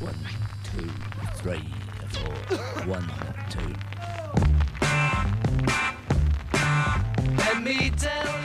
One, two, three, four. One, two.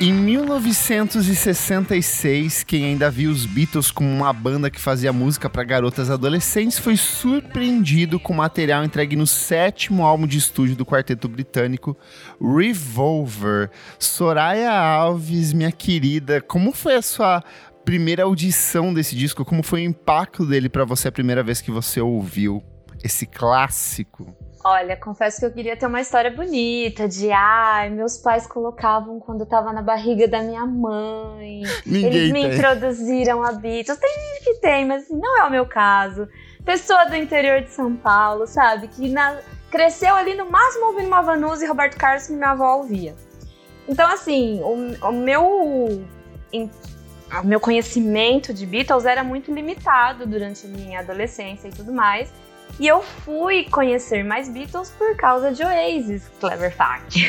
Em 1966, quem ainda viu os Beatles como uma banda que fazia música para garotas adolescentes foi surpreendido com material entregue no sétimo álbum de estúdio do quarteto britânico Revolver. Soraya Alves, minha querida, como foi a sua primeira audição desse disco? Como foi o impacto dele para você a primeira vez que você ouviu esse clássico? Olha, confesso que eu queria ter uma história bonita de ai, meus pais colocavam quando eu tava na barriga da minha mãe. Ninguém Eles me tem. introduziram a Beatles. Tem gente que tem, mas assim, não é o meu caso. Pessoa do interior de São Paulo, sabe? Que na- cresceu ali no máximo ouvindo uma Vanusa e Roberto Carlos que minha avó ouvia. Então, assim, o, o meu o meu conhecimento de Beatles era muito limitado durante a minha adolescência e tudo mais. E eu fui conhecer mais Beatles por causa de Oasis, clever fact.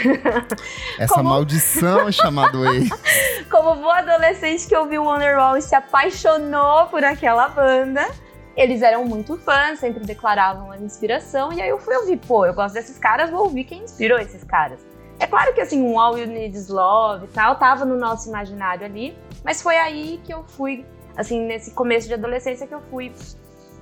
Essa Como- maldição é chamada aí. Como boa adolescente que ouviu Wonderwall e se apaixonou por aquela banda, eles eram muito fãs, sempre declaravam a inspiração, e aí eu fui ouvir, pô, eu gosto desses caras, vou ouvir quem inspirou esses caras. É claro que assim, um All You Need Is Love e tal, tava no nosso imaginário ali, mas foi aí que eu fui, assim, nesse começo de adolescência que eu fui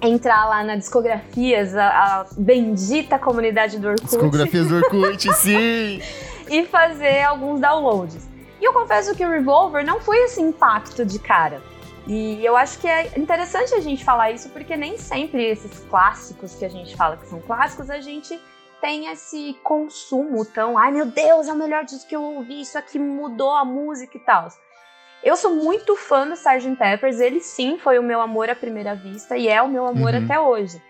entrar lá na discografias, a, a bendita comunidade do Orkut Discografias do Orkut, sim! e fazer alguns downloads. E eu confesso que o Revolver não foi esse impacto de cara. E eu acho que é interessante a gente falar isso porque nem sempre esses clássicos que a gente fala que são clássicos, a gente tem esse consumo tão, ai meu Deus, é o melhor disco que eu ouvi, isso aqui mudou a música e tal. Eu sou muito fã do Sgt. Peppers, ele sim foi o meu amor à primeira vista e é o meu amor Uhum. até hoje.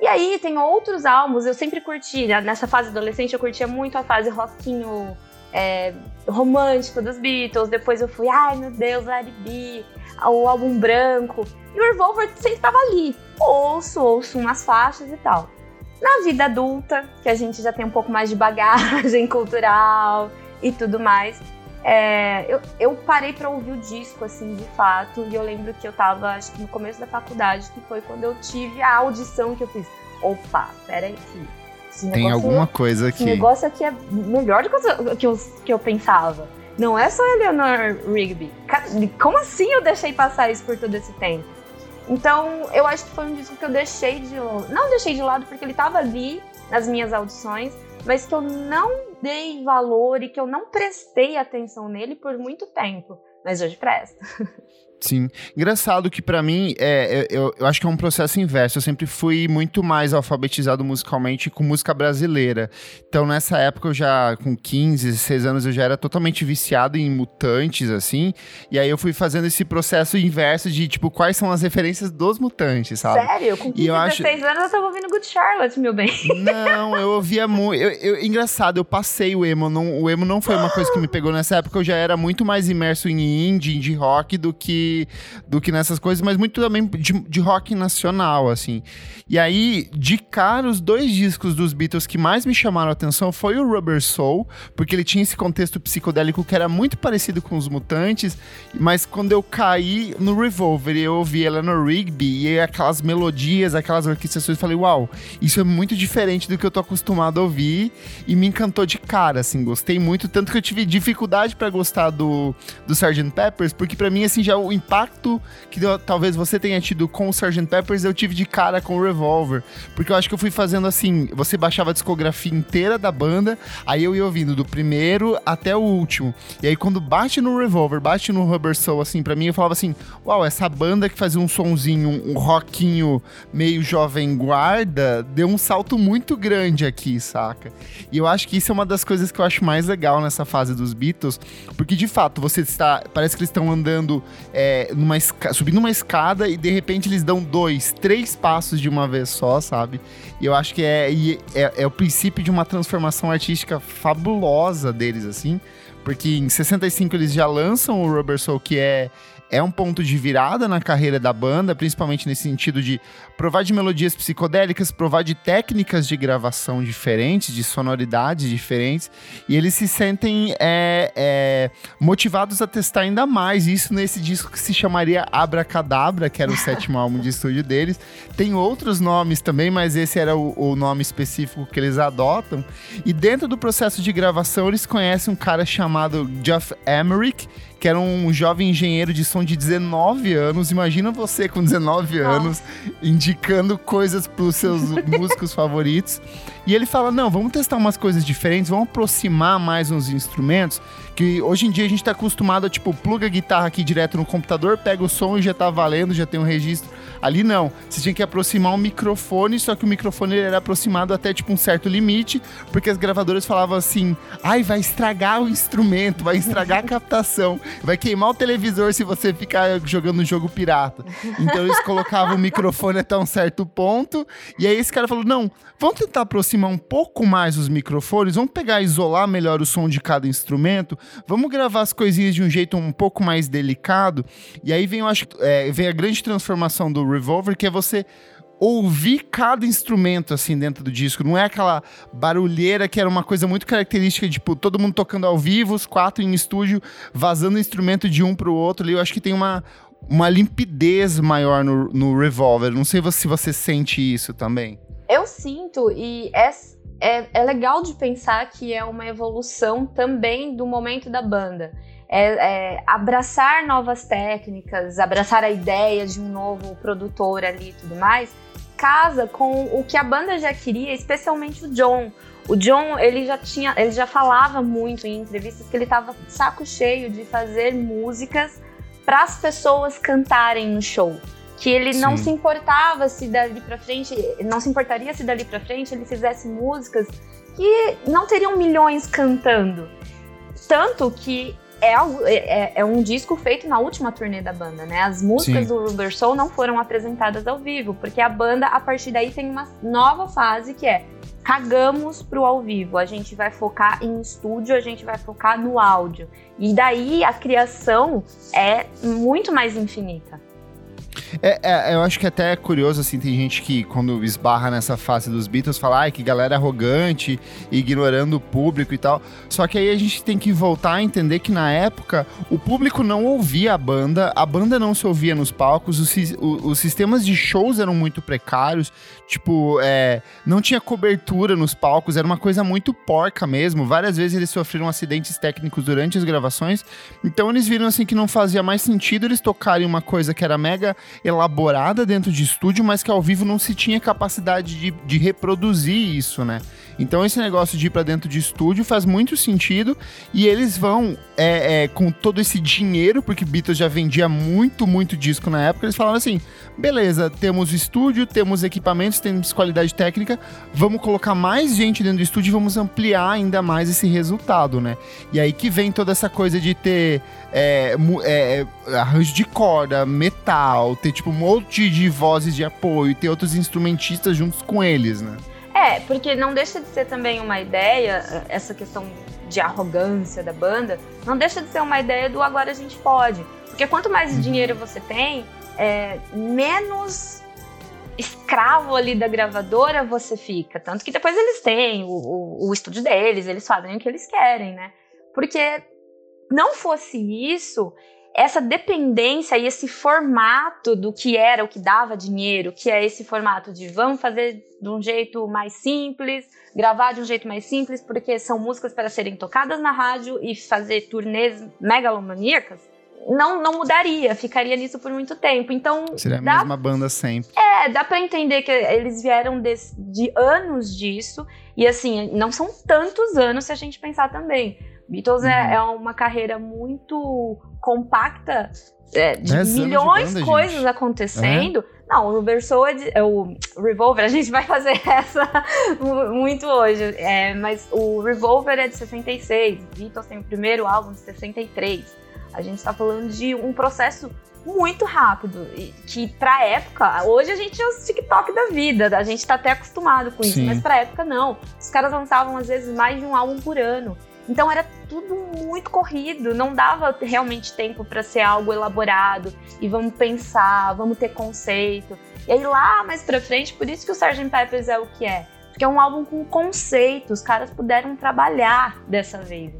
E aí tem outros álbuns, eu sempre curti, né? nessa fase adolescente eu curtia muito a fase rockinho é, romântico dos Beatles, depois eu fui, ai meu Deus, It Be, o álbum branco, e o Revolver sempre tava ali, ouço, ouço umas faixas e tal. Na vida adulta, que a gente já tem um pouco mais de bagagem cultural e tudo mais, é, eu, eu parei pra ouvir o disco, assim, de fato, e eu lembro que eu tava, acho que no começo da faculdade, que foi quando eu tive a audição que eu fiz. Opa, peraí esse Tem alguma coisa esse aqui. negócio aqui é melhor do que eu, que eu, que eu pensava. Não é só Eleanor Rigby. Como assim eu deixei passar isso por todo esse tempo? Então, eu acho que foi um disco que eu deixei de lado. Não deixei de lado porque ele tava ali nas minhas audições, mas que eu não dei valor e que eu não prestei atenção nele por muito tempo. Mas hoje presta. Sim. Engraçado que pra mim, é, eu, eu acho que é um processo inverso. Eu sempre fui muito mais alfabetizado musicalmente com música brasileira. Então, nessa época, eu já, com 15, 16 anos, eu já era totalmente viciado em mutantes, assim. E aí eu fui fazendo esse processo inverso de, tipo, quais são as referências dos mutantes, sabe? Sério? Com 15, eu acho- 16 anos eu tava ouvindo Good Charlotte, meu bem. Não, eu ouvia muito. Eu, eu- engraçado, eu passei o emo. Não, o emo não foi uma coisa que me pegou nessa época. Eu já era muito mais imerso em indie, indie rock do que, do que nessas coisas, mas muito também de, de rock nacional, assim. E aí, de cara, os dois discos dos Beatles que mais me chamaram a atenção foi o Rubber Soul, porque ele tinha esse contexto psicodélico que era muito parecido com os Mutantes, mas quando eu caí no Revolver e eu ouvi Eleanor Rigby e aquelas melodias, aquelas orquestrações, eu falei, uau, isso é muito diferente do que eu tô acostumado a ouvir e me encantou de cara, assim, gostei muito, tanto que eu tive dificuldade pra gostar do, do Sgt. Peppers, porque pra mim, assim, já o impacto que talvez você tenha tido com o Sgt. Peppers, eu tive de cara com o Revolver, porque eu acho que eu fui fazendo assim, você baixava a discografia inteira da banda, aí eu ia ouvindo do primeiro até o último, e aí quando bate no Revolver, bate no Rubber Soul, assim, pra mim, eu falava assim, uau, essa banda que fazia um sonzinho, um, um rockinho meio jovem guarda, deu um salto muito grande aqui, saca? E eu acho que isso é uma das coisas que eu acho mais legal nessa fase dos Beatles, porque de fato você está, parece que eles estão andando é, numa esca- subindo uma escada e de repente eles dão dois, três passos de uma vez só, sabe? E eu acho que é, é, é o princípio de uma transformação artística fabulosa deles, assim. Porque em 65 eles já lançam o Rubber Soul, que é, é um ponto de virada na carreira da banda, principalmente nesse sentido de provar de melodias psicodélicas, provar de técnicas de gravação diferentes, de sonoridades diferentes, e eles se sentem é, é, motivados a testar ainda mais isso nesse disco que se chamaria Abracadabra, que era o sétimo álbum de estúdio deles. Tem outros nomes também, mas esse era o, o nome específico que eles adotam. E dentro do processo de gravação, eles conhecem um cara chamado Jeff Emerick, que era um jovem engenheiro de som de 19 anos. Imagina você com 19 Nossa. anos indicando coisas para os seus músicos favoritos. E ele fala: não, vamos testar umas coisas diferentes, vamos aproximar mais uns instrumentos. Que hoje em dia a gente está acostumado a, tipo, pluga a guitarra aqui direto no computador, pega o som e já tá valendo, já tem um registro. Ali não. Você tinha que aproximar um microfone, só que o microfone era aproximado até tipo um certo limite, porque as gravadoras falavam assim: ai, vai estragar o instrumento, vai estragar a captação, vai queimar o televisor se você ficar jogando um jogo pirata. Então eles colocavam o microfone até um certo ponto, e aí esse cara falou: não, vamos tentar aproximar um pouco mais os microfones, vamos pegar e isolar melhor o som de cada instrumento, vamos gravar as coisinhas de um jeito um pouco mais delicado. E aí vem, eu acho, é, vem a grande transformação do Revolver, que é você ouvir cada instrumento assim dentro do disco. Não é aquela barulheira que era uma coisa muito característica, tipo, todo mundo tocando ao vivo, os quatro em estúdio, vazando instrumento de um pro outro ali. Eu acho que tem uma, uma limpidez maior no, no Revolver. Não sei se você sente isso também. Eu sinto, e é, é, é legal de pensar que é uma evolução também do momento da banda. É, é, abraçar novas técnicas, abraçar a ideia de um novo produtor ali e tudo mais, casa com o que a banda já queria, especialmente o John. O John, ele já tinha, ele já falava muito em entrevistas que ele estava saco cheio de fazer músicas para as pessoas cantarem no show que ele Sim. não se importava se dali para frente, não se importaria se dali para frente ele fizesse músicas que não teriam milhões cantando. Tanto que é, é, é, um disco feito na última turnê da banda, né? As músicas Sim. do Rubber Soul não foram apresentadas ao vivo, porque a banda, a partir daí, tem uma nova fase que é cagamos pro ao vivo. A gente vai focar em estúdio, a gente vai focar no áudio. E daí a criação é muito mais infinita. É, é, eu acho que até é curioso, assim, tem gente que quando esbarra nessa fase dos Beatles fala, ai, que galera arrogante, ignorando o público e tal. Só que aí a gente tem que voltar a entender que na época o público não ouvia a banda, a banda não se ouvia nos palcos, os, os sistemas de shows eram muito precários, tipo, é, não tinha cobertura nos palcos, era uma coisa muito porca mesmo. Várias vezes eles sofreram acidentes técnicos durante as gravações, então eles viram assim que não fazia mais sentido eles tocarem uma coisa que era mega elaborada dentro de estúdio, mas que ao vivo não se tinha capacidade de, de reproduzir isso, né? Então esse negócio de ir para dentro de estúdio faz muito sentido e eles vão é, é, com todo esse dinheiro, porque Beatles já vendia muito, muito disco na época, eles falaram assim: beleza, temos estúdio, temos equipamentos, temos qualidade técnica, vamos colocar mais gente dentro do estúdio e vamos ampliar ainda mais esse resultado, né? E aí que vem toda essa coisa de ter é, é, arranjo de corda, metal, ter tipo um monte de vozes de apoio, ter outros instrumentistas juntos com eles, né? É, porque não deixa de ser também uma ideia, essa questão de arrogância da banda, não deixa de ser uma ideia do agora a gente pode. Porque quanto mais uhum. dinheiro você tem, é, menos escravo ali da gravadora você fica. Tanto que depois eles têm o, o, o estúdio deles, eles fazem o que eles querem, né? Porque não fosse isso, essa dependência e esse formato do que era o que dava dinheiro, que é esse formato de vamos fazer de um jeito mais simples, gravar de um jeito mais simples, porque são músicas para serem tocadas na rádio e fazer turnês megalomaníacas, não, não mudaria, ficaria nisso por muito tempo. Então. Seria a dá, mesma banda sempre. É, dá para entender que eles vieram de, de anos disso, e assim, não são tantos anos se a gente pensar também. Beatles é, uhum. é, é uma carreira muito compacta, é, de milhões de coisas gente. acontecendo. É. Não, o é, de, é o Revolver, a gente vai fazer essa muito hoje. É, mas o Revolver é de 66, Beatles tem o primeiro álbum de 63. A gente está falando de um processo muito rápido, que pra época, hoje a gente é os TikTok da vida, a gente tá até acostumado com isso, Sim. mas pra época não. Os caras lançavam às vezes mais de um álbum por ano. Então era tudo muito corrido, não dava realmente tempo para ser algo elaborado e vamos pensar, vamos ter conceito. E aí lá mais pra frente, por isso que o Sgt. Peppers é o que é. Porque é um álbum com conceito, os caras puderam trabalhar dessa vez.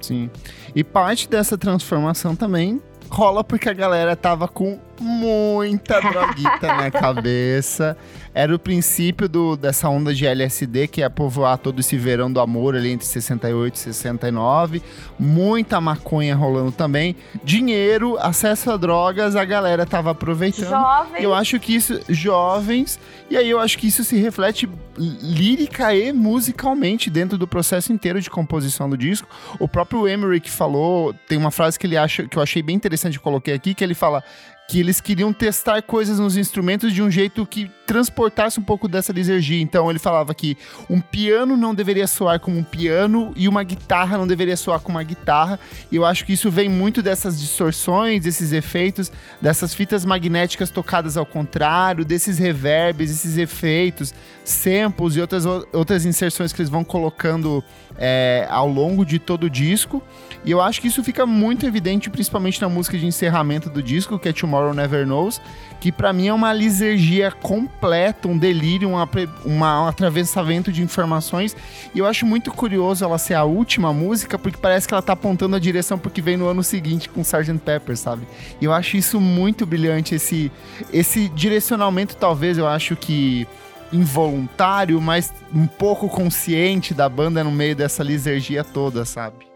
Sim. E parte dessa transformação também rola porque a galera tava com muita droguita na cabeça. Era o princípio do, dessa onda de LSD, que é povoar todo esse verão do amor ali entre 68 e 69. Muita maconha rolando também. Dinheiro, acesso a drogas, a galera tava aproveitando. Jovens. Eu acho que isso, jovens, e aí eu acho que isso se reflete lírica e musicalmente dentro do processo inteiro de composição do disco. O próprio Emmerich falou, tem uma frase que ele acha que eu achei bem interessante, coloquei aqui, que ele fala que eles queriam testar coisas nos instrumentos de um jeito que transportasse um pouco dessa lisergia. Então ele falava que um piano não deveria soar como um piano e uma guitarra não deveria soar como uma guitarra. E eu acho que isso vem muito dessas distorções, desses efeitos, dessas fitas magnéticas tocadas ao contrário, desses reverbs, esses efeitos, samples e outras, outras inserções que eles vão colocando é, ao longo de todo o disco. E eu acho que isso fica muito evidente, principalmente na música de encerramento do disco, que é Tomorrow Never Knows, que para mim é uma lisergia completa, um delírio, uma, uma, um atravessamento de informações. E eu acho muito curioso ela ser a última música, porque parece que ela tá apontando a direção porque vem no ano seguinte com Sgt. Pepper, sabe? E eu acho isso muito brilhante, esse, esse direcionamento, talvez, eu acho que involuntário, mas um pouco consciente da banda no meio dessa lisergia toda, sabe?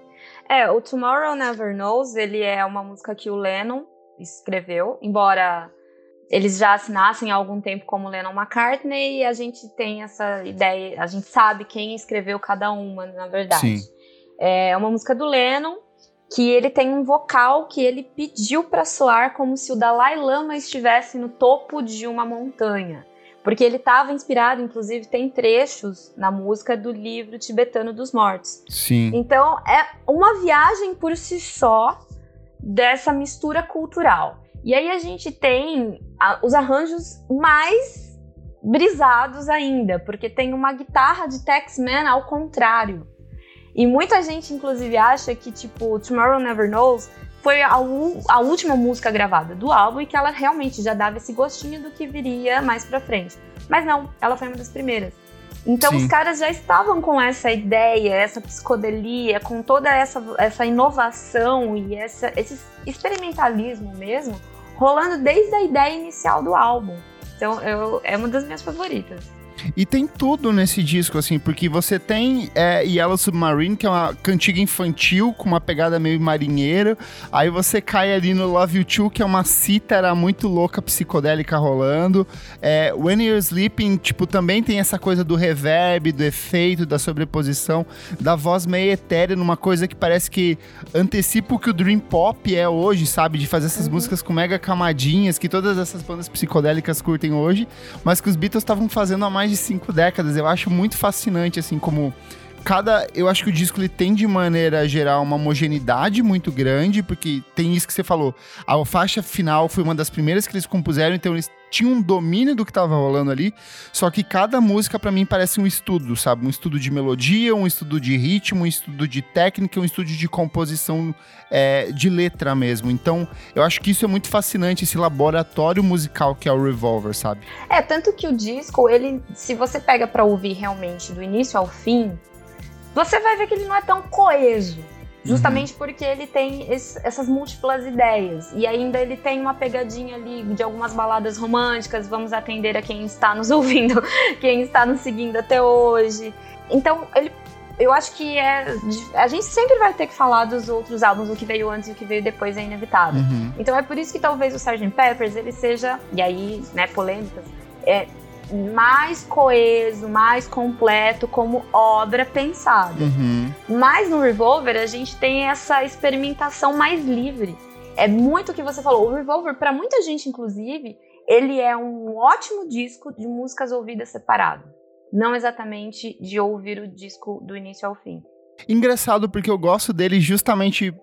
É, o Tomorrow Never Knows, ele é uma música que o Lennon escreveu, embora eles já assinassem há algum tempo como Lennon McCartney, e a gente tem essa ideia, a gente sabe quem escreveu cada uma, na verdade. Sim. É uma música do Lennon, que ele tem um vocal que ele pediu para soar como se o Dalai Lama estivesse no topo de uma montanha. Porque ele estava inspirado, inclusive, tem trechos na música do livro tibetano dos mortos. Sim. Então, é uma viagem por si só dessa mistura cultural. E aí a gente tem a, os arranjos mais brisados ainda, porque tem uma guitarra de Tex-Man ao contrário. E muita gente, inclusive, acha que, tipo, Tomorrow Never Knows foi a, a, última música gravada do álbum e que ela realmente já dava esse gostinho do que viria mais pra frente. Mas não, ela foi uma das primeiras. Então Sim. os caras já estavam com essa ideia, essa psicodelia, com toda essa, essa inovação e essa, esse experimentalismo mesmo, rolando desde a ideia inicial do álbum. Então eu, é uma das minhas favoritas. E tem tudo nesse disco, assim, porque você tem é, Yellow Submarine, que é uma cantiga infantil com uma pegada meio marinheira. Aí você cai ali no Love You Too, que é uma cítara muito louca, psicodélica rolando. É, When You're Sleeping, tipo, também tem essa coisa do reverb, do efeito, da sobreposição, da voz meio etérea, numa coisa que parece que antecipa o que o Dream Pop é hoje, sabe? De fazer essas uhum. músicas com mega camadinhas, que todas essas bandas psicodélicas curtem hoje, mas que os Beatles estavam fazendo há mais de cinco décadas. Eu acho muito fascinante, assim, como cada. Eu acho que o disco ele tem de maneira geral uma homogeneidade muito grande, porque tem isso que você falou. A faixa final foi uma das primeiras que eles compuseram, então eles tinham um domínio do que estava rolando ali. Só que cada música para mim parece um estudo, sabe? Um estudo de melodia, um estudo de ritmo, um estudo de técnica, um estudo de composição é, de letra mesmo. Então eu acho que isso é muito fascinante, esse laboratório musical que é o Revolver, sabe? É, tanto que o disco, ele, se você pega para ouvir realmente do início ao fim, você vai ver que ele não é tão coeso. Justamente uhum. porque ele tem esse, essas múltiplas ideias. E ainda ele tem uma pegadinha ali de algumas baladas românticas. Vamos atender a quem está nos ouvindo, quem está nos seguindo até hoje. Então, ele, eu acho que é. A gente sempre vai ter que falar dos outros álbuns, o que veio antes e o que veio depois é inevitável. Uhum. Então é por isso que talvez o Sgt. Peppers ele seja. E aí, né, polêmicas. É, mais coeso, mais completo como obra pensada. Uhum. Mas no Revolver a gente tem essa experimentação mais livre. É muito o que você falou. O Revolver, para muita gente, inclusive, ele é um ótimo disco de músicas ouvidas separado. Não exatamente de ouvir o disco do início ao fim. Engraçado porque eu gosto dele justamente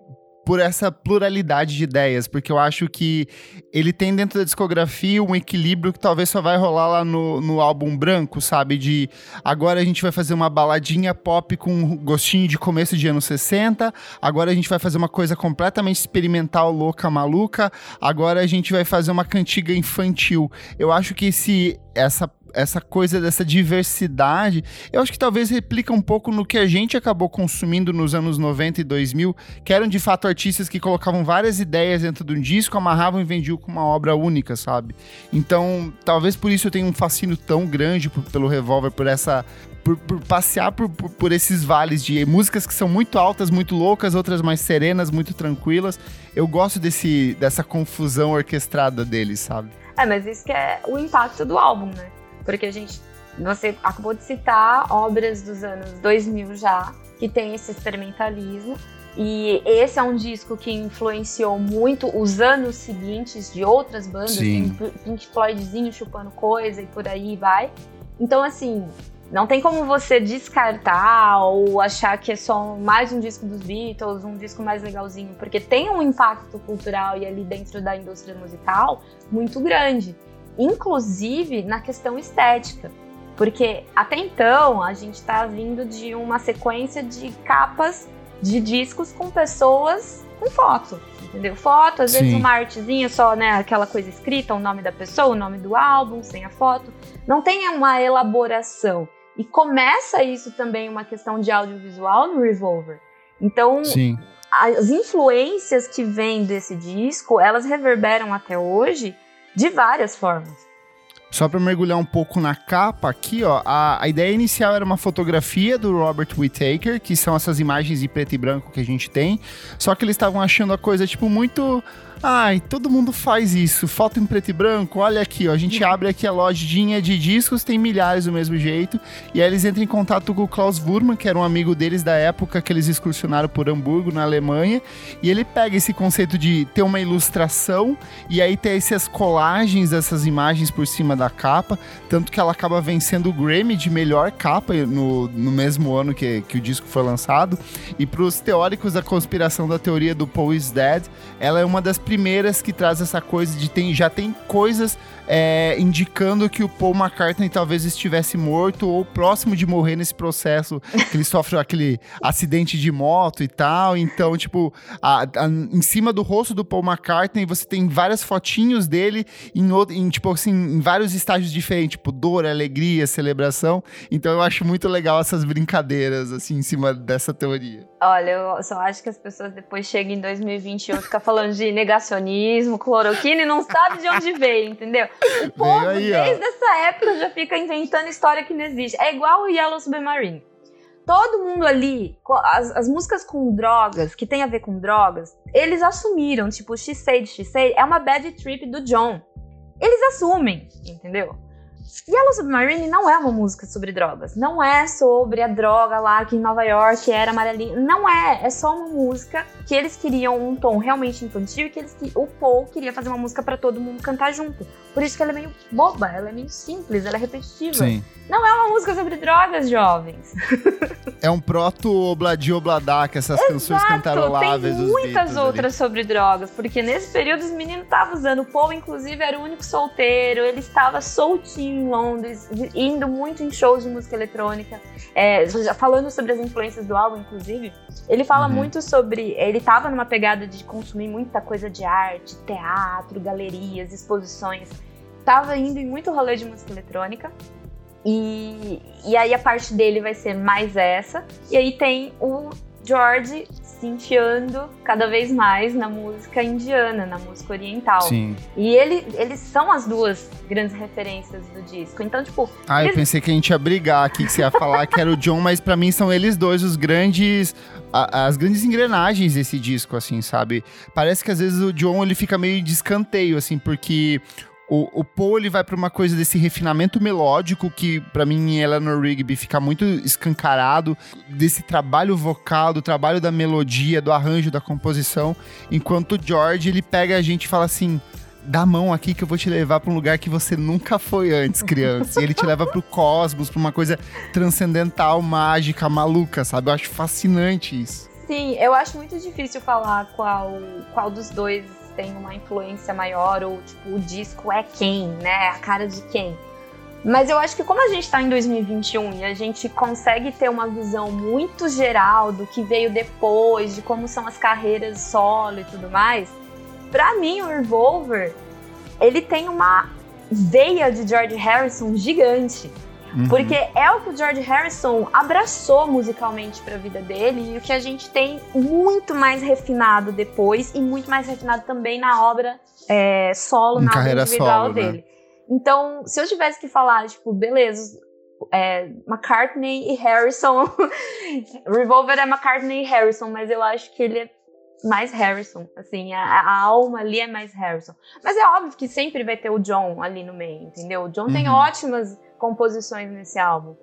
por essa pluralidade de ideias, porque eu acho que ele tem dentro da discografia um equilíbrio que talvez só vai rolar lá no, no álbum branco, sabe? De agora a gente vai fazer uma baladinha pop com gostinho de começo de anos 60, agora a gente vai fazer uma coisa completamente experimental, louca, maluca, agora a gente vai fazer uma cantiga infantil. Eu acho que esse essa essa coisa dessa diversidade, eu acho que talvez replica um pouco no que a gente acabou consumindo nos anos 90 e 2000, que eram de fato artistas que colocavam várias ideias dentro de um disco, amarravam e vendiam com uma obra única, sabe? Então, talvez por isso eu tenha um fascínio tão grande pelo Revolver, por essa por, por, passear por, por, por, esses vales de músicas que são muito altas, muito loucas, outras mais serenas, muito tranquilas. Eu gosto desse, dessa confusão orquestrada deles, sabe? É, mas isso que é o impacto do álbum, né? Porque a gente, você acabou de citar obras dos anos 2000 já, que tem esse experimentalismo, e esse é um disco que influenciou muito os anos seguintes de outras bandas, Sim. Pink Floydzinho chupando coisa e por aí vai. Então, assim, não tem como você descartar ou achar que é só mais um disco dos Beatles, um disco mais legalzinho, porque tem um impacto cultural e ali dentro da indústria musical muito grande inclusive na questão estética. Porque até então a gente está vindo de uma sequência de capas de discos com pessoas com foto, entendeu? Foto, às Sim. vezes uma artezinha só, né? Aquela coisa escrita, o nome da pessoa, o nome do álbum, sem a foto. Não tem uma elaboração. E começa isso também uma questão de audiovisual no Revolver. Então, Sim. as influências que vêm desse disco, elas reverberam até hoje de várias formas. Só para mergulhar um pouco na capa aqui, ó, a, a ideia inicial era uma fotografia do Robert Whittaker, que são essas imagens em preto e branco que a gente tem, só que eles estavam achando a coisa tipo muito Ai, todo mundo faz isso. Foto em preto e branco. Olha aqui, ó. A gente abre aqui a lojinha de discos, tem milhares do mesmo jeito. E aí eles entram em contato com o Klaus Wurman, que era um amigo deles da época que eles excursionaram por Hamburgo, na Alemanha. E ele pega esse conceito de ter uma ilustração e aí ter essas colagens dessas imagens por cima da capa. Tanto que ela acaba vencendo o Grammy de melhor capa no, no mesmo ano que, que o disco foi lançado. E para os teóricos da conspiração da teoria do Paul is Dead, ela é uma das primeiras que traz essa coisa de tem, já tem coisas é, indicando que o Paul McCartney talvez estivesse morto ou próximo de morrer nesse processo que ele sofreu aquele acidente de moto e tal. Então, tipo, a, a, em cima do rosto do Paul McCartney você tem várias fotinhos dele em, em, tipo assim, em vários estágios diferentes, tipo dor, alegria, celebração. Então eu acho muito legal essas brincadeiras assim em cima dessa teoria. Olha, eu só acho que as pessoas depois chegam em 2021 e ficam falando de negacionismo, cloroquina e não sabe de onde veio, entendeu? O povo, aí, desde ó. essa época, já fica inventando história que não existe. É igual o Yellow Submarine. Todo mundo ali, as, as músicas com drogas, que tem a ver com drogas, eles assumiram, tipo, Said, She Said, é uma bad trip do John. Eles assumem, entendeu? Yellow Submarine não é uma música sobre drogas. Não é sobre a droga lá que em Nova York era amarelinha. Não é. É só uma música que eles queriam um tom realmente infantil e que eles, o Paul queria fazer uma música para todo mundo cantar junto. Por isso que ela é meio boba, ela é meio simples, ela é repetitiva. Sim. Não é uma música sobre drogas, jovens. é um proto-obladi obladak, essas Exato, canções cantaroláveis tem muitas outras ali. sobre drogas, porque nesse período os meninos estavam usando. O Paul, inclusive, era o único solteiro, ele estava soltinho em Londres, indo muito em shows de música eletrônica. É, falando sobre as influências do álbum, inclusive, ele fala uhum. muito sobre. Ele estava numa pegada de consumir muita coisa de arte, teatro, galerias, exposições. Tava indo em muito rolê de música eletrônica. E, e aí a parte dele vai ser mais essa. E aí tem o George se enfiando cada vez mais na música indiana, na música oriental. Sim. E ele, eles são as duas grandes referências do disco. Então, tipo. Ah, eles... eu pensei que a gente ia brigar aqui, que você ia falar que era o John, mas para mim são eles dois os grandes. A, as grandes engrenagens desse disco, assim, sabe? Parece que às vezes o John ele fica meio de escanteio, assim, porque o, o Paul ele vai para uma coisa desse refinamento melódico que para mim em Eleanor Rigby fica muito escancarado desse trabalho vocal, do trabalho da melodia, do arranjo, da composição, enquanto o George ele pega a gente e fala assim: dá mão aqui que eu vou te levar para um lugar que você nunca foi antes, criança. e ele te leva pro cosmos, para uma coisa transcendental, mágica, maluca, sabe? Eu acho fascinante isso. assim, eu acho muito difícil falar qual, qual dos dois tem uma influência maior ou, tipo, o disco é quem, né? A cara de quem. Mas eu acho que como a gente está em 2021 e a gente consegue ter uma visão muito geral do que veio depois, de como são as carreiras solo e tudo mais, para mim o Revolver, ele tem uma veia de George Harrison gigante. Uhum. Porque é o que o George Harrison abraçou musicalmente para a vida dele e o que a gente tem muito mais refinado depois e muito mais refinado também na obra é, solo, em na obra individual solo, né? dele. Né? Então, se eu tivesse que falar, tipo, beleza, é, McCartney e Harrison. Revolver é McCartney e Harrison, mas eu acho que ele é mais Harrison, assim, a, a, alma ali é mais Harrison. Mas é óbvio que sempre vai ter o John ali no meio, entendeu? O John uhum. tem ótimas composições nesse álbum.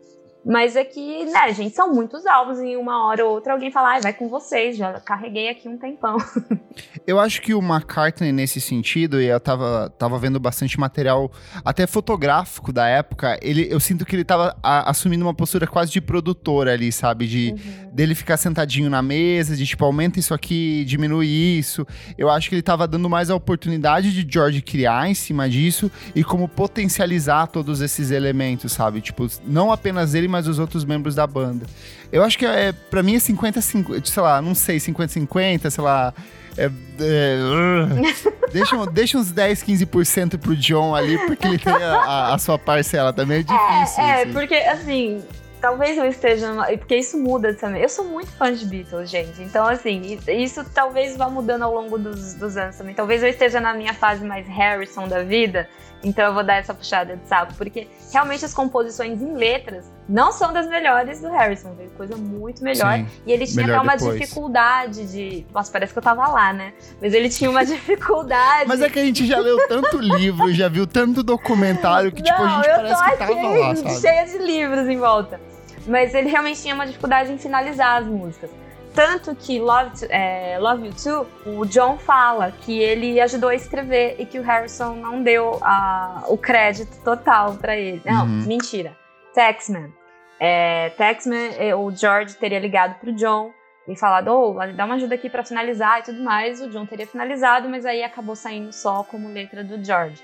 Mas é que, né, gente, são muitos álbuns e uma hora ou outra alguém fala, ah, vai com vocês, já carreguei aqui um tempão. Eu acho que o McCartney, nesse sentido, e eu tava, tava vendo bastante material, até fotográfico da época, ele, eu sinto que ele tava a, assumindo uma postura quase de produtor ali, sabe? De uhum. dele ficar sentadinho na mesa, de tipo, aumenta isso aqui, diminui isso. Eu acho que ele tava dando mais a oportunidade de George criar em cima disso e como potencializar todos esses elementos, sabe? Tipo, não apenas ele, mas os outros membros da banda. Eu acho que é, pra mim é 50-50, sei lá, não sei, 50-50, sei lá. É, é, uh, deixa, deixa uns 10, 15% pro John ali, porque ele tem a, a, sua parcela também. É, é difícil. É, é assim. porque assim, talvez eu esteja. Porque isso muda também. Eu sou muito fã de Beatles, gente. Então, assim, isso talvez vá mudando ao longo dos, dos anos também. Talvez eu esteja na minha fase mais Harrison da vida. Então eu vou dar essa puxada de saco, porque realmente as composições em letras não são das melhores do Harrison, veio coisa muito melhor. Sim, e ele tinha até uma depois. dificuldade de. Nossa, parece que eu tava lá, né? Mas ele tinha uma dificuldade. Mas é que a gente já leu tanto livro, já viu tanto documentário que, tipo, a gente parece que tava lá, sabe? Cheia de livros em volta. Mas ele realmente tinha uma dificuldade em finalizar as músicas. Tanto que Love, é, Love You Too, o John fala que ele ajudou a escrever e que o Harrison não deu a, o crédito total para ele. Não, uhum. mentira. Taxman. É, Taxman, é, o George teria ligado pro John e falado, oh, dá uma ajuda aqui para finalizar e tudo mais. O John teria finalizado, mas aí acabou saindo só como letra do George.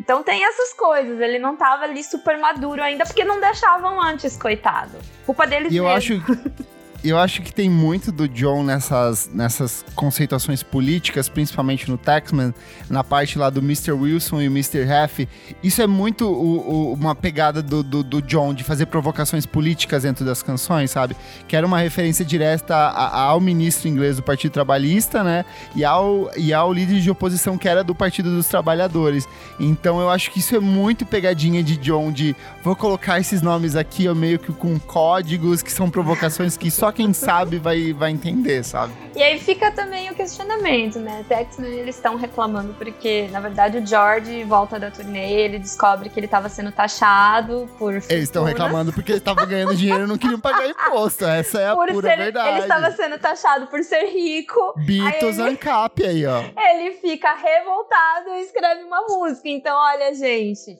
Então tem essas coisas, ele não tava ali super maduro ainda, porque não deixavam antes, coitado. Culpa deles e mesmo. eu acho eu acho que tem muito do John nessas, nessas conceituações políticas, principalmente no Taxman, na parte lá do Mr. Wilson e o Mr. Half. Isso é muito o, o, uma pegada do, do, do, John de fazer provocações políticas dentro das canções, sabe? Que era uma referência direta a, a, ao ministro inglês do Partido Trabalhista, né? E ao, e ao líder de oposição que era do Partido dos Trabalhadores. Então eu acho que isso é muito pegadinha de John, de vou colocar esses nomes aqui, meio que com códigos que são provocações que só quem sabe vai, vai entender, sabe? E aí fica também o questionamento, né? Texman, eles estão reclamando porque, na verdade, o George volta da turnê, ele descobre que ele estava sendo taxado por. Eles estão reclamando porque ele estava ganhando dinheiro e não queriam pagar imposto. Essa é a por pura ser, verdade. Ele estava sendo taxado por ser rico. Beatles aí Ancap aí, ó. Ele fica revoltado e escreve uma música. Então, olha, gente,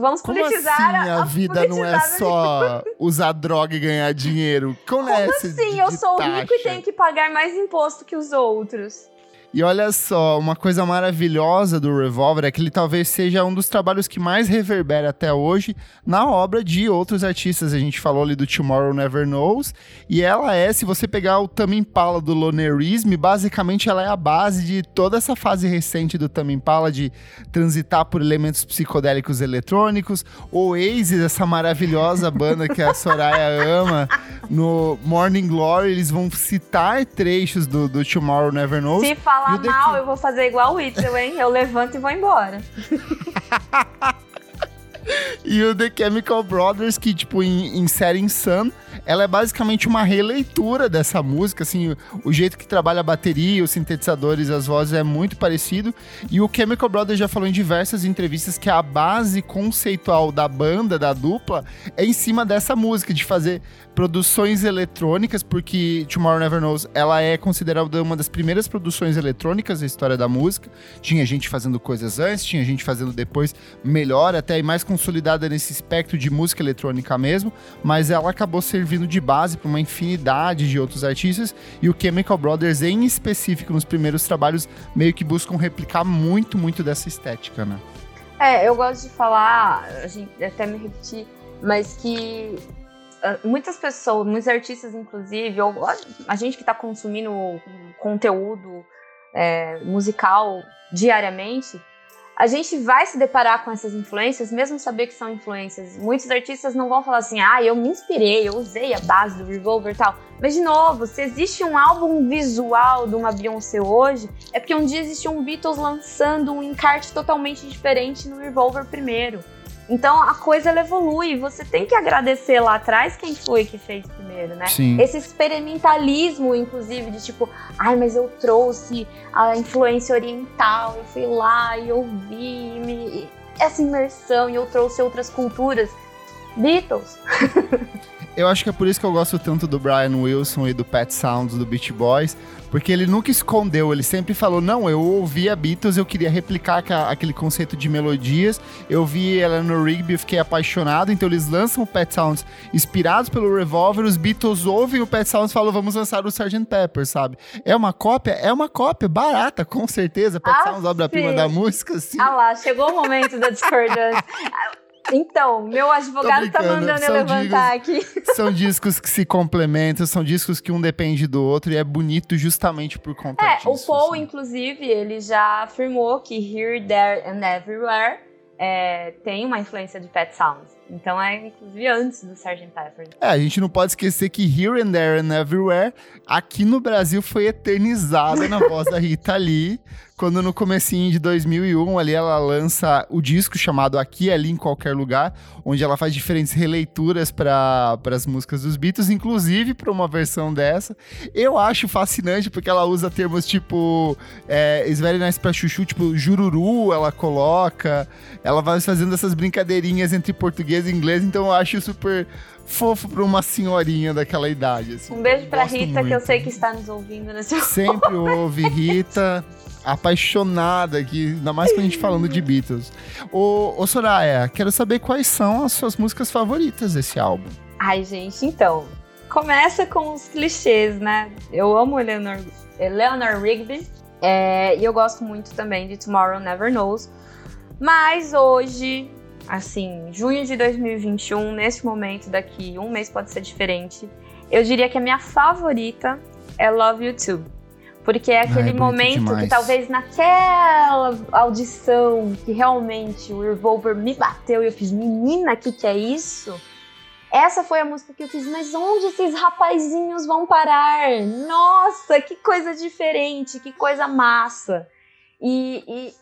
Vamos Como politizar assim a, a vida não é só usar droga e ganhar dinheiro? Como, Como assim? eu sou taxa? rico e tenho que pagar mais imposto que os outros. E olha só, uma coisa maravilhosa do Revolver é que ele talvez seja um dos trabalhos que mais reverbera até hoje na obra de outros artistas. A gente falou ali do Tomorrow Never Knows, e ela é, se você pegar o Tame Impala do Lonerism, basicamente ela é a base de toda essa fase recente do Tame Impala de transitar por elementos psicodélicos eletrônicos. Oasis, essa maravilhosa banda que a Soraya ama, no Morning Glory, eles vão citar trechos do, do Tomorrow Never Knows. Se fala falar mal, eu vou fazer igual o Whittle, hein? Eu levanto e vou embora. e o The Chemical Brothers, que, tipo, em, em série Sun, ela é basicamente uma releitura dessa música, assim, o, o, jeito que trabalha a bateria, os sintetizadores, as vozes é muito parecido. E o Chemical Brothers já falou em diversas entrevistas que a base conceitual da banda, da dupla, é em cima dessa música, de fazer produções eletrônicas, porque Tomorrow Never Knows, ela é considerada uma das primeiras produções eletrônicas da história da música. Tinha gente fazendo coisas antes, tinha gente fazendo depois, melhor até e mais consolidada nesse espectro de música eletrônica mesmo, mas ela acabou servindo de base para uma infinidade de outros artistas, e o Chemical Brothers, em específico, nos primeiros trabalhos, meio que buscam replicar muito, muito dessa estética, né? É, eu gosto de falar, a gente até me repetir, mas que uh, muitas pessoas, muitos artistas, inclusive, ou a gente que está consumindo conteúdo é, musical diariamente, a gente vai se deparar com essas influências, mesmo saber que são influências. Muitos artistas não vão falar assim, ah, eu me inspirei, eu usei a base do Revolver e tal. Mas, de novo, se existe um álbum visual de uma Beyoncé hoje, é porque um dia existiu um Beatles lançando um encarte totalmente diferente no Revolver primeiro. Então a coisa ela evolui. Você tem que agradecer lá atrás quem foi que fez primeiro, né? Sim. Esse experimentalismo, inclusive, de tipo, ai, mas eu trouxe a influência oriental, eu fui lá e ouvi me... essa imersão e eu trouxe outras culturas. Beatles. eu acho que é por isso que eu gosto tanto do Brian Wilson e do Pet Sounds do Beach Boys, porque ele nunca escondeu, ele sempre falou: não, eu ouvia Beatles, eu queria replicar aquele conceito de melodias. Eu vi Eleanor Rigby, fiquei apaixonado. Então eles lançam o Pet Sounds inspirados pelo Revolver. Os Beatles ouvem o Pet Sounds e falam: vamos lançar o Sgt. Pepper, sabe? É uma cópia? É uma cópia, barata, com certeza. Pet ah, Sounds, obra-prima da música, sim. Ah lá, chegou o momento da discordância. Então, meu advogado tá mandando eu levantar discos, aqui. São discos que se complementam, são discos que um depende do outro e é bonito justamente por conta é, disso. É, o Paul, assim. inclusive, ele já afirmou que Here, There and Everywhere é, tem uma influência de Pet Sounds. Então é inclusive antes do Sgt. Pepper. É, a gente não pode esquecer que Here and There and Everywhere aqui no Brasil foi eternizada na voz da Rita Lee, quando no comecinho de 2001 ali ela lança o disco chamado Aqui, Ali, em Qualquer Lugar, onde ela faz diferentes releituras para as músicas dos Beatles, inclusive para uma versão dessa. Eu acho fascinante porque ela usa termos tipo é, It's Very Nice pra Chuchu, tipo jururu, ela coloca, ela vai fazendo essas brincadeirinhas entre português e inglês, então eu acho super fofo pra uma senhorinha daquela idade. Assim. Um beijo pra Rita, muito. que eu sei que está nos ouvindo nesse Sempre ouve, Rita apaixonada aqui, ainda mais com a gente falando de Beatles. Ô, ô Soraya, quero saber quais são as suas músicas favoritas desse álbum. Ai, gente, então. Começa com os clichês, né? Eu amo Eleanor, Eleanor Rigby. É, e eu gosto muito também de Tomorrow Never Knows. Mas hoje, assim, junho de 2021, nesse momento daqui, um mês pode ser diferente. Eu diria que a minha favorita é Love You Too. Porque é aquele momento que talvez naquela audição que realmente o Revolver me bateu e eu fiz, menina, o que, que é isso? Essa foi a música que eu fiz, mas onde esses rapazinhos vão parar? Nossa, que coisa diferente, que coisa massa. E, e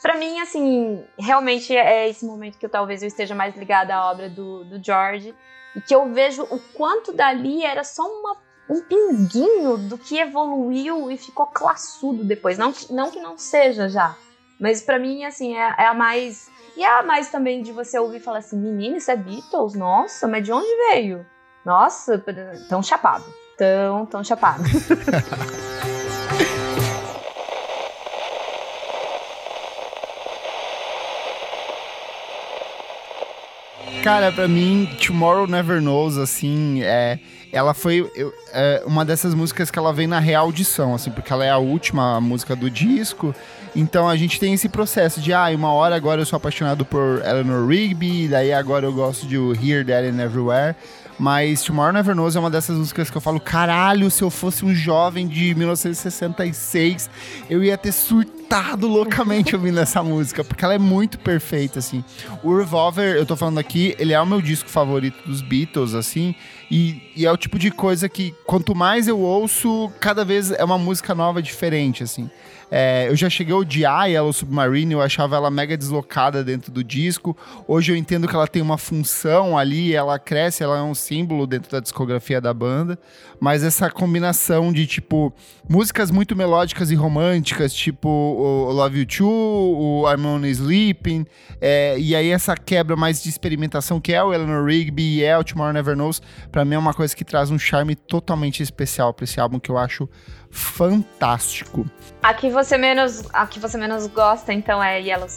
para mim, assim, realmente é esse momento que eu talvez eu esteja mais ligada à obra do, do George e que eu vejo o quanto dali era só uma um pinguinho do que evoluiu e ficou classudo depois. Não, não que não seja já, mas para mim, assim, é, é, a mais. E é a mais também de você ouvir falar assim: menino, isso é Beatles? Nossa, mas de onde veio? Nossa, tão chapado. Tão, tão chapado. Cara, pra mim, Tomorrow Never Knows, assim, é, ela foi eu, é, uma dessas músicas que ela vem na reaudição, assim, porque ela é a última música do disco. Então a gente tem esse processo de, ah, uma hora agora eu sou apaixonado por Eleanor Rigby, daí agora eu gosto de Here, There and Everywhere. Mas Tomorrow Never Knows é uma dessas músicas que eu falo, caralho, se eu fosse um jovem de 1966, eu ia ter surtado loucamente ouvindo essa música, porque ela é muito perfeita, assim. O Revolver, eu tô falando aqui, ele é o meu disco favorito dos Beatles, assim, e, e é o tipo de coisa que, quanto mais eu ouço, cada vez é uma música nova diferente, assim. É, eu já cheguei a odiar Yellow Submarine, eu achava ela mega deslocada dentro do disco. Hoje eu entendo que ela tem uma função ali, ela cresce, ela é um símbolo dentro da discografia da banda. Mas essa combinação de, tipo, músicas muito melódicas e românticas, tipo o Love You Too, o I'm Only Sleeping, é, e aí essa quebra mais de experimentação que é o Eleanor Rigby e é o Tomorrow Never Knows, pra mim é uma coisa que traz um charme totalmente especial pra esse álbum que eu acho fantástico. A que você menos, a que você menos gosta, então, é Yellow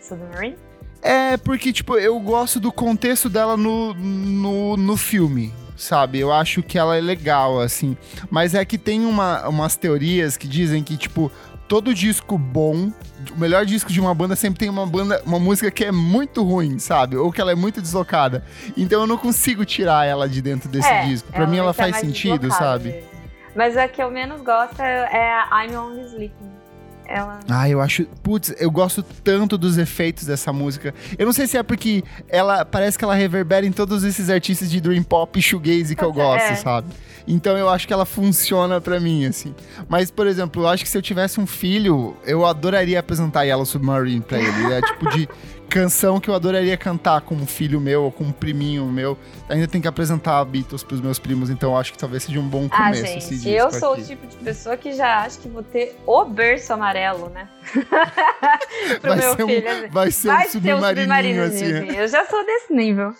Submarine? É, porque, tipo, eu gosto do contexto dela no, no, no filme. sabe? Eu acho que ela é legal, assim. Mas é que tem uma, umas teorias que dizem que, tipo, todo disco bom, o melhor disco de uma banda sempre tem uma banda, uma música que é muito ruim, sabe? Ou que ela é muito deslocada. Então eu não consigo tirar ela de dentro desse É, disco. Pra ela mim ela faz sentido, sabe? mesmo. Mas a que eu menos gosto é, é a I'm Only Sleeping. Ela. Ah, eu acho. Putz, eu gosto tanto dos efeitos dessa música. Eu não sei se é porque ela parece que ela reverbera em todos esses artistas de Dream Pop e Shoegaze que eu gosto, É. sabe? Então eu acho que ela funciona pra mim, assim. Mas, por exemplo, eu acho que se eu tivesse um filho, eu adoraria apresentar Yellow Submarine pra ele. É tipo de canção que eu adoraria cantar com um filho meu ou com um priminho meu. Ainda tem que apresentar Beatles pros meus primos, então eu acho que talvez seja um bom Ah, começo esse gente, eu sou aqui. o tipo de pessoa que já acha que vou ter o berço amarelo, né? Pro Vai meu ser um- filho. assim. Vai ser Vai um um submarininho, submarininho, assim. assim. Eu já sou desse nível.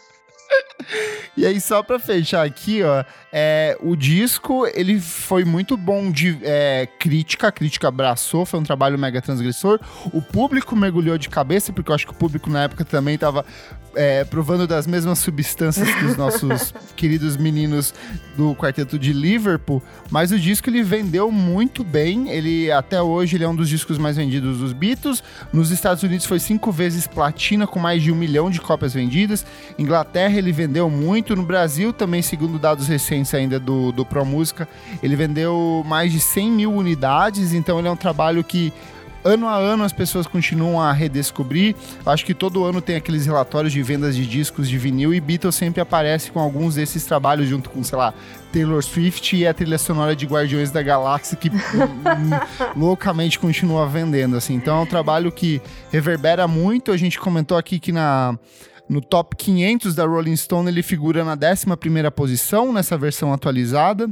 E aí, só pra fechar aqui, ó, é, o disco, ele foi muito bom de é, crítica, a crítica abraçou, foi um trabalho mega transgressor. O público mergulhou de cabeça, porque eu acho que o público na época também tava é, provando das mesmas substâncias que os nossos queridos meninos do quarteto de Liverpool, mas o disco ele vendeu muito bem, ele até hoje ele é um dos discos mais vendidos dos Beatles, nos Estados Unidos foi cinco vezes platina, com mais de um milhão de cópias vendidas, Inglaterra ele vendeu muito, no Brasil também, segundo dados recentes ainda do, do Pro Música, ele vendeu mais de 100 mil unidades, então ele é um trabalho que ano a ano as pessoas continuam a redescobrir. Acho que todo ano tem aqueles relatórios de vendas de discos de vinil e Beatles sempre aparece com alguns desses trabalhos junto com, sei lá, Taylor Swift e a trilha sonora de Guardiões da Galáxia que loucamente continua vendendo assim. Então é um trabalho que reverbera muito. A gente comentou aqui que na no top 500 da Rolling Stone ele figura na 11ª posição nessa versão atualizada.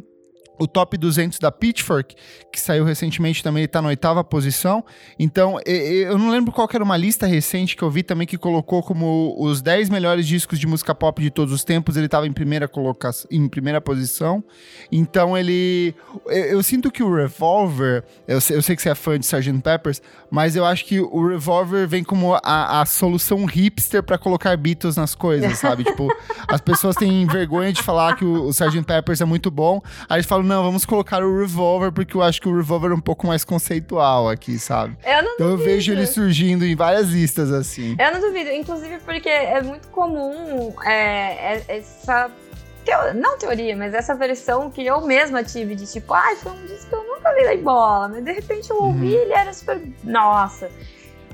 O top 200 da Pitchfork, que saiu recentemente também, ele tá na oitava posição. Então, eu não lembro qual que era uma lista recente que eu vi também que colocou como os 10 melhores discos de música pop de todos os tempos. Ele tava em primeira colocação, em primeira posição. Então, ele. Eu, eu sinto que o Revolver. Eu sei, eu sei que você é fã de Sgt. Peppers, mas eu acho que o Revolver vem como a, a solução hipster pra colocar Beatles nas coisas, sabe? tipo, as pessoas têm vergonha de falar que o, o Sgt. Peppers é muito bom. Aí eles falam, não, vamos colocar o Revolver, porque eu acho que o Revolver é um pouco mais conceitual aqui, sabe? Eu não Então eu duvido. vejo ele surgindo em várias listas, assim. Eu não duvido, inclusive porque é muito comum é, é- essa. teo- não teoria, mas essa versão que eu mesma tive de tipo, ai, foi um disco que eu nunca vi em bola, mas de repente eu ouvi e ele era super. Nossa!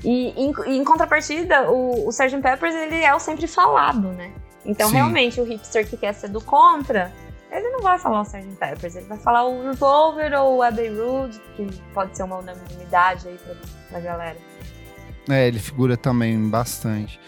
E em, em contrapartida, o, o Sgt. Peppers ele é o sempre falado, né? Então Sim. realmente o hipster que quer ser do contra, ele não vai falar o Sgt. Peppers, ele vai falar o Revolver ou o Abbey Road, que pode ser uma unanimidade aí pra, pra galera. É, ele figura também bastante.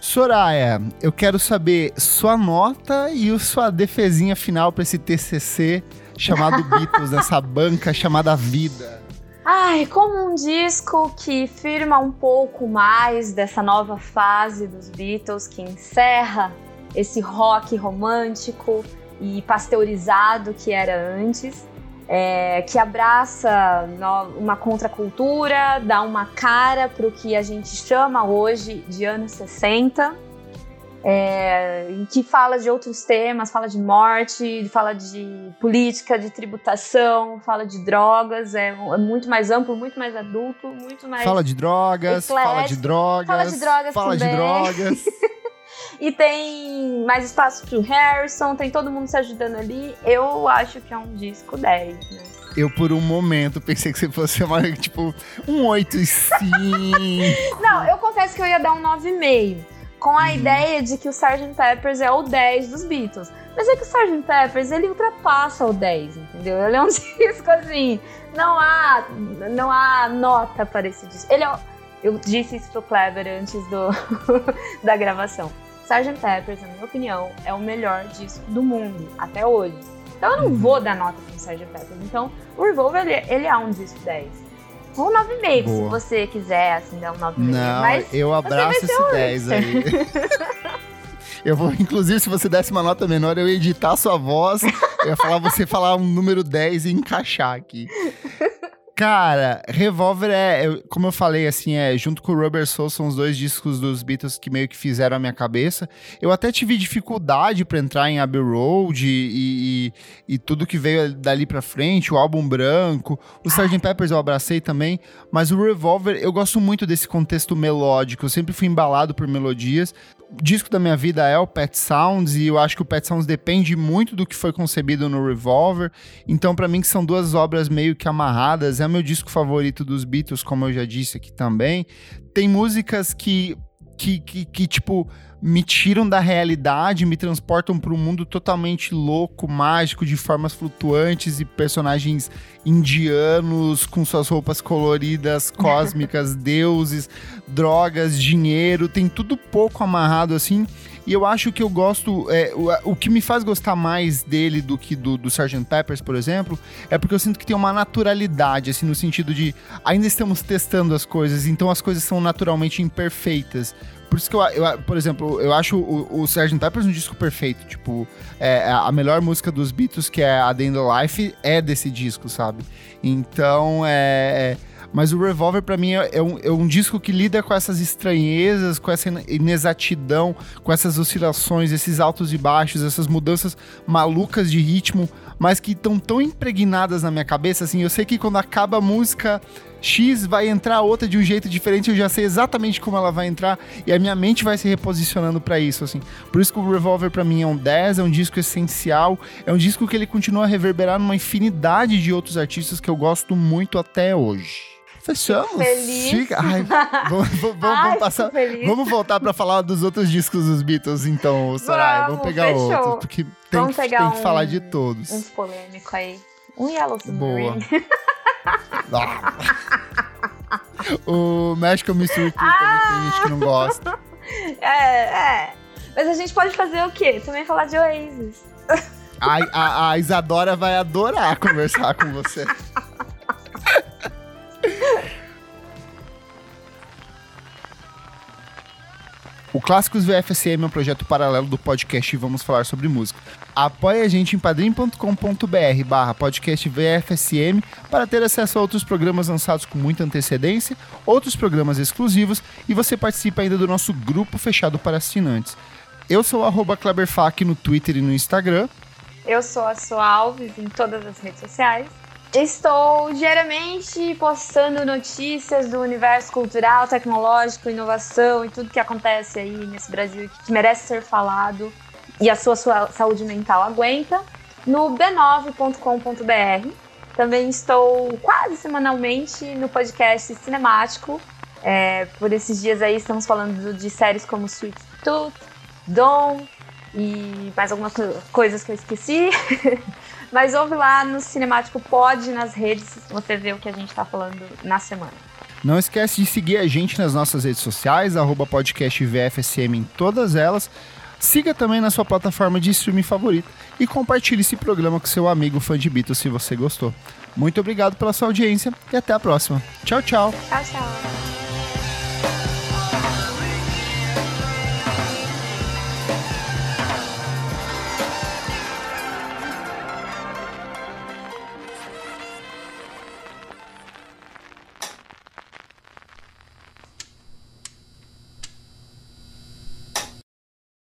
Soraya, eu quero saber sua nota e sua defesinha final pra esse TCC chamado Beatles, nessa banca chamada Vida. Ai, como um disco que firma um pouco mais dessa nova fase dos Beatles, que encerra esse rock romântico e pasteurizado que era antes, é, que abraça no- uma contracultura, dá uma cara para o que a gente chama hoje de anos 60, é, que fala de outros temas, fala de morte, fala de política, de tributação, fala de drogas, é, é muito mais amplo, muito mais adulto, muito mais. Fala de drogas, Eclético, fala de drogas. fala de drogas Fala de também. drogas. E tem mais espaço pro Harrison, tem todo mundo se ajudando ali. Eu acho que é um disco 10, né? Eu, por um momento, pensei que você fosse chamar, tipo, um 8 e 5. Não, eu confesso que eu ia dar um 9,5. Com a ideia de que o Sgt. Peppers é o 10 dos Beatles. Mas é que o Sgt. Peppers, ele ultrapassa o 10, entendeu? Ele é um disco assim, não há, não há nota para esse disco. Ele é, o- eu disse isso pro Kleber antes do, da gravação. Sgt. Peppers, na minha opinião, é o melhor disco do mundo, até hoje. Então eu não vou dar nota pro Sgt. Peppers. Então, o Revolver, ele, ele é um disco 10. Um 9,5, se você quiser, assim, dar um 9,5. Não, Mas eu abraço esse 10 aí. Eu vou, inclusive, se você desse uma nota menor, eu ia editar a sua voz. Eu ia falar você falar um número 10 e encaixar aqui. Cara, Revolver é, como eu falei, assim, é junto com o Rubber Soul são os dois discos dos Beatles que meio que fizeram a minha cabeça. Eu até tive dificuldade para entrar em Abbey Road e, e, e, tudo que veio dali para frente, o álbum branco, o Sgt. Peppers eu abracei também, mas o Revolver eu gosto muito desse contexto melódico. Eu sempre fui embalado por melodias disco da minha vida é o Pet Sounds e eu acho que o Pet Sounds depende muito do que foi concebido no Revolver. Então, para mim, que são duas obras meio que amarradas, é meu disco favorito dos Beatles, como eu já disse aqui também. Tem músicas que que, que, que, tipo, me tiram da realidade, me transportam para um mundo totalmente louco, mágico, de formas flutuantes e personagens indianos com suas roupas coloridas, cósmicas, deuses, drogas, dinheiro, tem tudo pouco amarrado assim. E eu acho que eu gosto. É, o, o, que me faz gostar mais dele do que do, do Sgt. Peppers, por exemplo, é porque eu sinto que tem uma naturalidade, assim, no sentido de ainda estamos testando as coisas, então as coisas são naturalmente imperfeitas. Por isso que eu, eu, por exemplo, eu acho o, o Sgt. Peppers um disco perfeito. Tipo, é, a melhor música dos Beatles, que é a The End of Life, é desse disco, sabe? Então, é. é mas o Revolver, para mim, é, é um, é um disco que lida com essas estranhezas, com essa inexatidão, com essas oscilações, esses altos e baixos, essas mudanças malucas de ritmo, mas que estão tão impregnadas na minha cabeça, assim, eu sei que quando acaba a música X vai entrar outra de um jeito diferente, eu já sei exatamente como ela vai entrar e a minha mente vai se reposicionando para isso, assim. Por isso que o Revolver para mim é um 10, é um disco essencial, é um disco que ele continua a reverberar numa infinidade de outros artistas que eu gosto muito até hoje. Fechamos. Feliz. Fica... Ai, vamos, vamos, Ai, vamos passar. Vamos voltar para falar dos outros discos dos Beatles, então, Soraya. Vamos, vamos pegar fechou. outros, porque tem, que, tem um, que falar de todos. Uns polêmicos aí. Um Yellow Submarine. Boa. o Magical Mystery Tour também tem gente que não gosta. É, é. Mas a gente pode fazer o quê? Também falar de Oasis. A, a, a Isadora vai adorar conversar com você. O Clássicos VFSM é um projeto paralelo do podcast Vamos Falar Sobre Música. Apoie a gente em padrim.com.br barra podcast VFSM para ter acesso a outros programas lançados com muita antecedência, outros programas exclusivos e você participa ainda do nosso grupo fechado para assinantes. Eu sou o Kleberfac no Twitter e no Instagram. Eu sou a Sua Alves em todas as redes sociais. Estou diariamente postando notícias do universo cultural, tecnológico, inovação e tudo que acontece aí nesse Brasil que merece ser falado e a sua, sua saúde mental aguenta no b9.com.br. Também estou quase semanalmente no podcast Cinemático. É, por esses dias aí estamos falando de séries como Sweet Tooth, Dawn e mais algumas coisas que eu esqueci. Mas ouve lá no Cinemático Pod, nas redes, você vê o que a gente está falando na semana. Não esquece de seguir a gente nas nossas redes sociais, arroba podcast VFSM em todas elas. Siga também na sua plataforma de streaming favorita e compartilhe esse programa com seu amigo fã de Beatles se você gostou. Muito obrigado pela sua audiência e até a próxima. Tchau, tchau. Tchau, tchau.